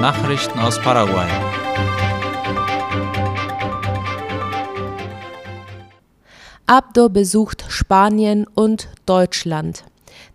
Nachrichten aus Paraguay. Abdo besucht Spanien und Deutschland.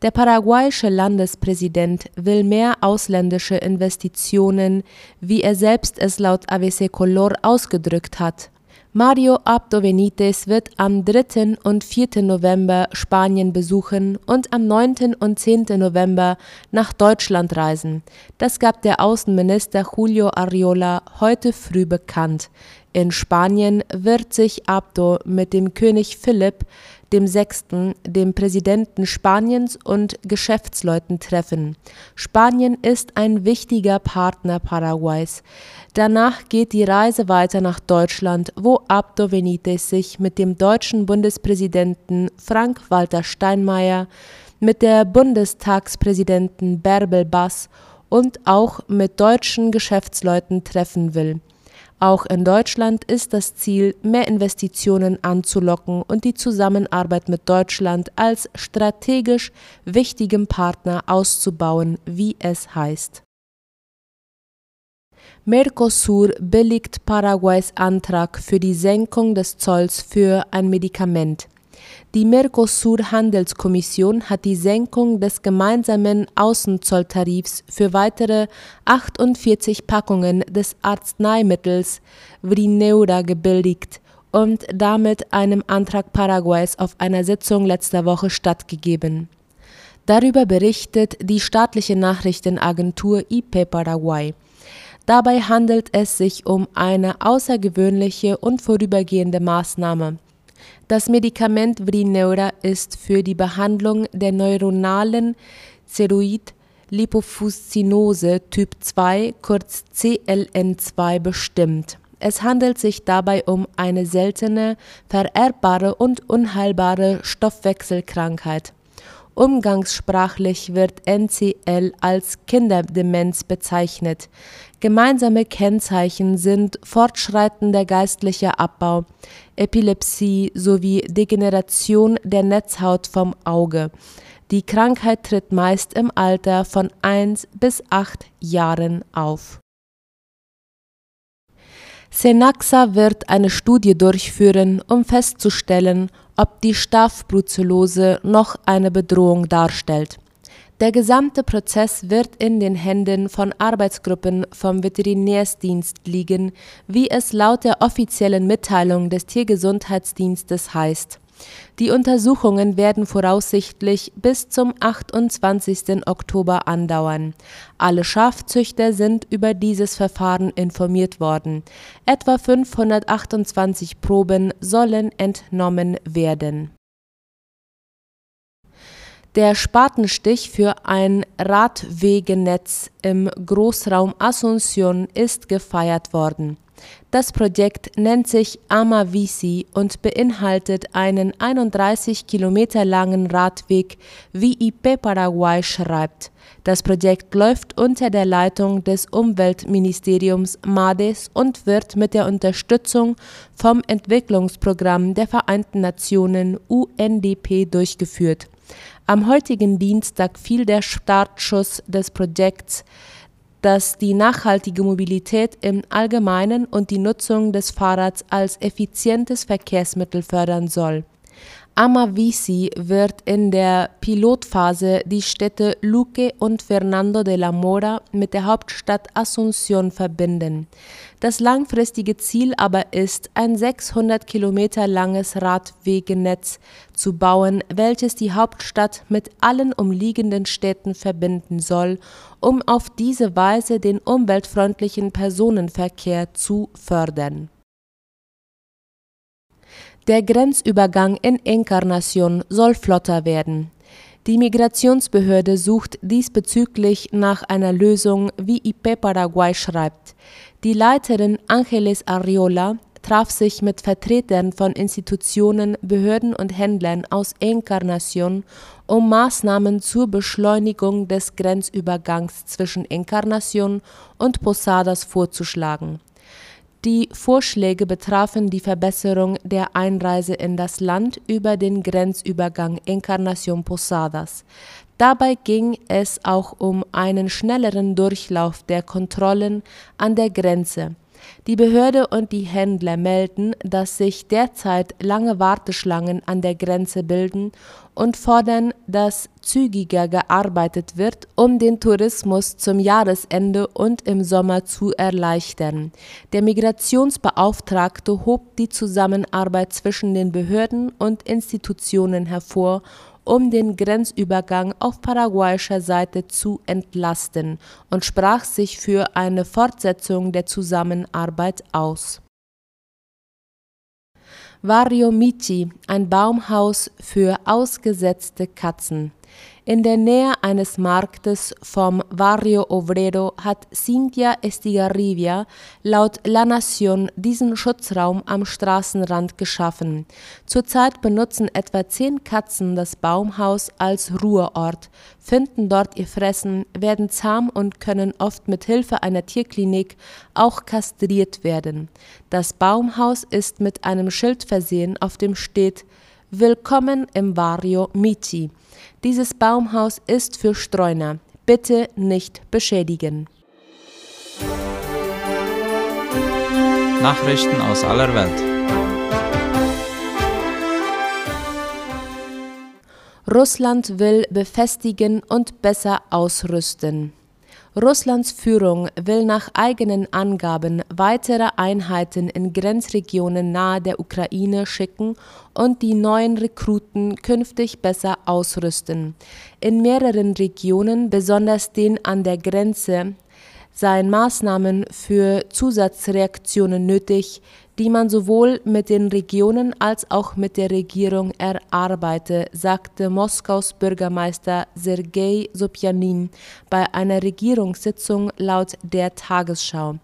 Der paraguayische Landespräsident will mehr ausländische Investitionen, wie er selbst es laut ABC Color ausgedrückt hat. Mario Abdo Benitez wird am 3. und 4. November Spanien besuchen und am 9. und 10. November nach Deutschland reisen. Das gab der Außenminister Julio Arriola heute früh bekannt. In Spanien wird sich Abdo mit dem König Philipp dem Sechsten, dem Präsidenten Spaniens und Geschäftsleuten treffen. Spanien ist ein wichtiger Partner Paraguays. Danach geht die Reise weiter nach Deutschland, wo Abdo Benitez sich mit dem deutschen Bundespräsidenten Frank-Walter Steinmeier, mit der Bundestagspräsidentin Bärbel Bass und auch mit deutschen Geschäftsleuten treffen will. Auch in Deutschland ist das Ziel, mehr Investitionen anzulocken und die Zusammenarbeit mit Deutschland als strategisch wichtigem Partner auszubauen, wie es heißt. Mercosur billigt Paraguays Antrag für die Senkung des Zolls für ein Medikament. Die Mercosur-Handelskommission hat die Senkung des gemeinsamen Außenzolltarifs für weitere 48 Packungen des Arzneimittels Vrineura gebilligt und damit einem Antrag Paraguays auf einer Sitzung letzter Woche stattgegeben. Darüber berichtet die staatliche Nachrichtenagentur IP Paraguay. Dabei handelt es sich um eine außergewöhnliche und vorübergehende Maßnahme. Das Medikament Vrineura ist für die Behandlung der neuronalen Ceroid-Lipofuszinose Typ 2, kurz CLN2, bestimmt. Es handelt sich dabei um eine seltene, vererbbare und unheilbare Stoffwechselkrankheit. Umgangssprachlich wird NCL als Kinderdemenz bezeichnet. Gemeinsame Kennzeichen sind fortschreitender geistlicher Abbau, Epilepsie sowie Degeneration der Netzhaut vom Auge. Die Krankheit tritt meist im Alter von 1 bis 8 Jahren auf. Senaxa wird eine Studie durchführen, um festzustellen, ob die Staph-Brucellose noch eine Bedrohung darstellt. Der gesamte Prozess wird in den Händen von Arbeitsgruppen vom Veterinärdienst liegen, wie es laut der offiziellen Mitteilung des Tiergesundheitsdienstes heißt. Die Untersuchungen werden voraussichtlich bis zum 28. Oktober andauern. Alle Schafzüchter sind über dieses Verfahren informiert worden. Etwa 528 Proben sollen entnommen werden. Der Spatenstich für ein Radwegenetz im Großraum Asunción ist gefeiert worden. Das Projekt nennt sich Amavisi und beinhaltet einen 31 Kilometer langen Radweg, wie IP Paraguay schreibt. Das Projekt läuft unter der Leitung des Umweltministeriums MADES und wird mit der Unterstützung vom Entwicklungsprogramm der Vereinten Nationen UNDP durchgeführt. Am heutigen Dienstag fiel der Startschuss des Projekts, das die nachhaltige Mobilität im Allgemeinen und die Nutzung des Fahrrads als effizientes Verkehrsmittel fördern soll Amavisi wird in der Pilotphase die Städte Luque und Fernando de la Mora mit der Hauptstadt Asunción verbinden. Das langfristige Ziel aber ist, ein 600 Kilometer langes Radwegenetz zu bauen, welches die Hauptstadt mit allen umliegenden Städten verbinden soll, um auf diese Weise den umweltfreundlichen Personenverkehr zu fördern der Grenzübergang in Encarnacion soll flotter werden. Die Migrationsbehörde sucht diesbezüglich nach einer Lösung, wie IP Paraguay schreibt. Die Leiterin Angeles Arriola traf sich mit Vertretern von Institutionen, Behörden und Händlern aus Encarnacion, um Maßnahmen zur Beschleunigung des Grenzübergangs zwischen Encarnacion und Posadas vorzuschlagen. Die Vorschläge betrafen die Verbesserung der Einreise in das Land über den Grenzübergang Encarnación Posadas. Dabei ging es auch um einen schnelleren Durchlauf der Kontrollen an der Grenze. Die Behörde und die Händler melden, dass sich derzeit lange Warteschlangen an der Grenze bilden und fordern, dass zügiger gearbeitet wird, um den Tourismus zum Jahresende und im Sommer zu erleichtern. Der Migrationsbeauftragte hob die Zusammenarbeit zwischen den Behörden und Institutionen hervor um den Grenzübergang auf paraguayischer Seite zu entlasten und sprach sich für eine Fortsetzung der Zusammenarbeit aus. Vario Michi, ein Baumhaus für ausgesetzte Katzen. In der Nähe eines Marktes vom Barrio Obrero hat Cynthia Estigarribia laut La Nación diesen Schutzraum am Straßenrand geschaffen. Zurzeit benutzen etwa zehn Katzen das Baumhaus als Ruheort, finden dort ihr Fressen, werden zahm und können oft mit Hilfe einer Tierklinik auch kastriert werden. Das Baumhaus ist mit einem Schild versehen, auf dem steht Willkommen im Barrio Michi. Dieses Baumhaus ist für Streuner. Bitte nicht beschädigen. Nachrichten aus aller Welt. Russland will befestigen und besser ausrüsten. Russlands Führung will nach eigenen Angaben weitere Einheiten in Grenzregionen nahe der Ukraine schicken und die neuen Rekruten künftig besser ausrüsten. In mehreren Regionen, besonders den an der Grenze, seien Maßnahmen für Zusatzreaktionen nötig, die man sowohl mit den Regionen als auch mit der Regierung erarbeite, sagte Moskaus Bürgermeister Sergei Sobjanin bei einer Regierungssitzung laut der Tagesschau.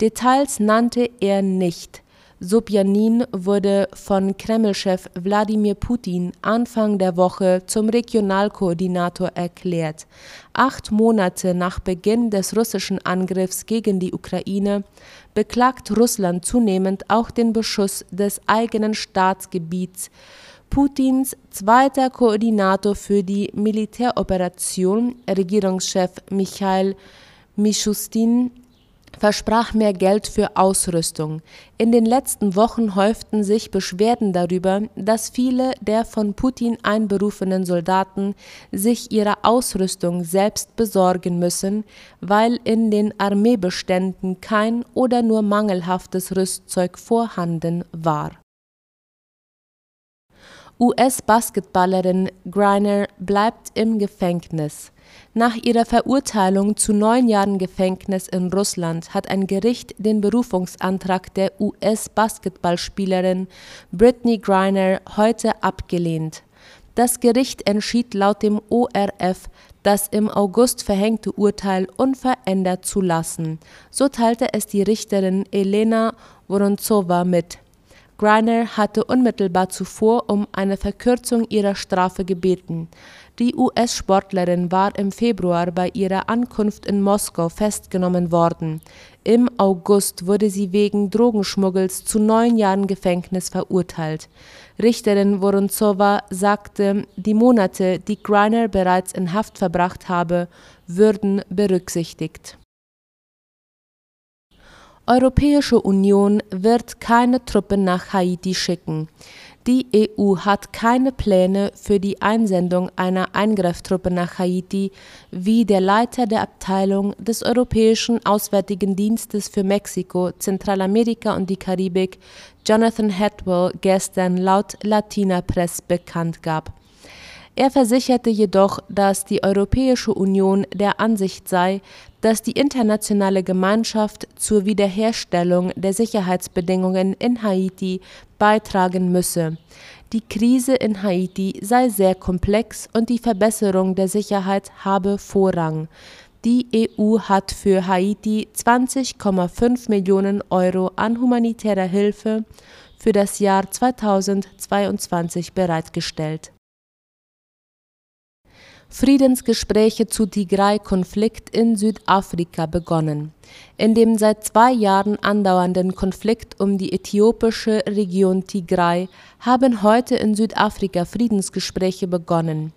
Details nannte er nicht. Sobjanin wurde von Kremlchef Wladimir Putin Anfang der Woche zum Regionalkoordinator erklärt. Acht Monate nach Beginn des russischen Angriffs gegen die Ukraine beklagt Russland zunehmend auch den Beschuss des eigenen Staatsgebiets. Putins zweiter Koordinator für die Militäroperation, Regierungschef Michail Mishustin, versprach mehr Geld für Ausrüstung. In den letzten Wochen häuften sich Beschwerden darüber, dass viele der von Putin einberufenen Soldaten sich ihre Ausrüstung selbst besorgen müssen, weil in den Armeebeständen kein oder nur mangelhaftes Rüstzeug vorhanden war. US-Basketballerin Griner bleibt im Gefängnis. Nach ihrer Verurteilung zu neun Jahren Gefängnis in Russland hat ein Gericht den Berufungsantrag der US-Basketballspielerin Britney Griner heute abgelehnt. Das Gericht entschied laut dem ORF, das im August verhängte Urteil unverändert zu lassen. So teilte es die Richterin Elena Voronzowa mit. Griner hatte unmittelbar zuvor um eine Verkürzung ihrer Strafe gebeten. Die US-Sportlerin war im Februar bei ihrer Ankunft in Moskau festgenommen worden. Im August wurde sie wegen Drogenschmuggels zu neun Jahren Gefängnis verurteilt. Richterin Woronzowa sagte, die Monate, die Griner bereits in Haft verbracht habe, würden berücksichtigt. Europäische Union wird keine Truppen nach Haiti schicken. Die EU hat keine Pläne für die Einsendung einer Eingreiftruppe nach Haiti, wie der Leiter der Abteilung des Europäischen Auswärtigen Dienstes für Mexiko, Zentralamerika und die Karibik, Jonathan Hatwell, gestern laut Latina Press bekannt gab. Er versicherte jedoch, dass die Europäische Union der Ansicht sei, dass die internationale Gemeinschaft zur Wiederherstellung der Sicherheitsbedingungen in Haiti beitragen müsse. Die Krise in Haiti sei sehr komplex und die Verbesserung der Sicherheit habe Vorrang. Die EU hat für Haiti 20,5 Millionen Euro an humanitärer Hilfe für das Jahr 2022 bereitgestellt. Friedensgespräche zu Tigray-Konflikt in Südafrika begonnen. In dem seit zwei Jahren andauernden Konflikt um die äthiopische Region Tigray haben heute in Südafrika Friedensgespräche begonnen.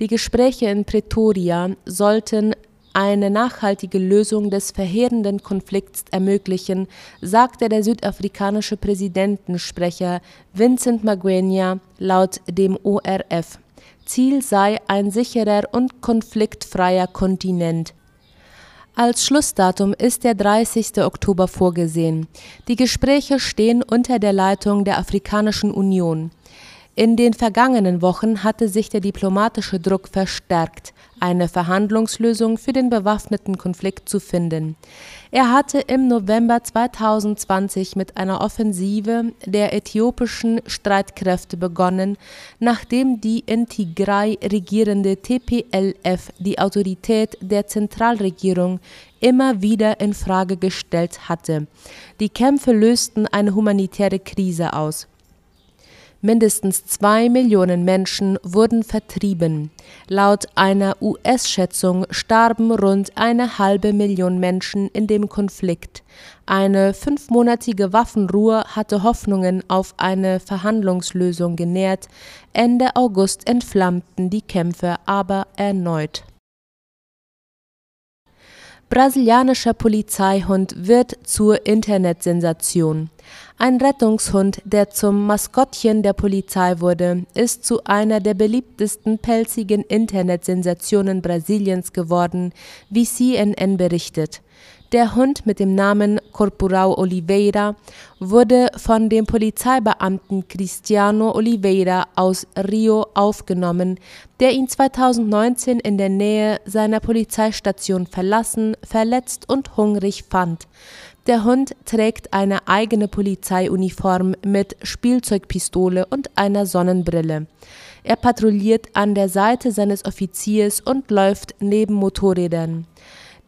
Die Gespräche in Pretoria sollten eine nachhaltige Lösung des verheerenden Konflikts ermöglichen, sagte der südafrikanische Präsidentensprecher Vincent Magwenya laut dem ORF. Ziel sei ein sicherer und konfliktfreier Kontinent. Als Schlussdatum ist der 30. Oktober vorgesehen. Die Gespräche stehen unter der Leitung der Afrikanischen Union. In den vergangenen Wochen hatte sich der diplomatische Druck verstärkt, eine Verhandlungslösung für den bewaffneten Konflikt zu finden. Er hatte im November 2020 mit einer Offensive der äthiopischen Streitkräfte begonnen, nachdem die in Tigray regierende TPLF die Autorität der Zentralregierung immer wieder in Frage gestellt hatte. Die Kämpfe lösten eine humanitäre Krise aus. Mindestens zwei Millionen Menschen wurden vertrieben. Laut einer US-Schätzung starben rund eine halbe Million Menschen in dem Konflikt. Eine fünfmonatige Waffenruhe hatte Hoffnungen auf eine Verhandlungslösung genährt. Ende August entflammten die Kämpfe aber erneut. Brasilianischer Polizeihund wird zur Internetsensation. Ein Rettungshund, der zum Maskottchen der Polizei wurde, ist zu einer der beliebtesten pelzigen Internetsensationen Brasiliens geworden, wie CNN berichtet. Der Hund mit dem Namen Corporal Oliveira wurde von dem Polizeibeamten Cristiano Oliveira aus Rio aufgenommen, der ihn 2019 in der Nähe seiner Polizeistation verlassen, verletzt und hungrig fand. Der Hund trägt eine eigene Polizeiuniform mit Spielzeugpistole und einer Sonnenbrille. Er patrouilliert an der Seite seines Offiziers und läuft neben Motorrädern.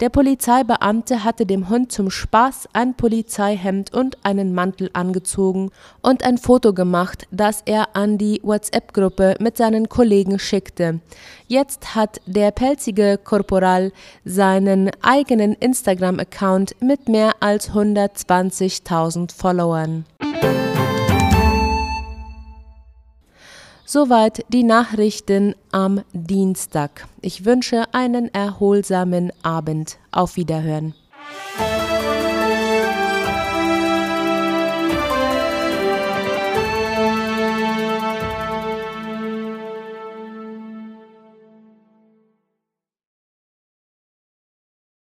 Der Polizeibeamte hatte dem Hund zum Spaß ein Polizeihemd und einen Mantel angezogen und ein Foto gemacht, das er an die WhatsApp-Gruppe mit seinen Kollegen schickte. Jetzt hat der pelzige Korporal seinen eigenen Instagram-Account mit mehr als 120.000 Followern. Soweit die Nachrichten am Dienstag. Ich wünsche einen erholsamen Abend. Auf Wiederhören.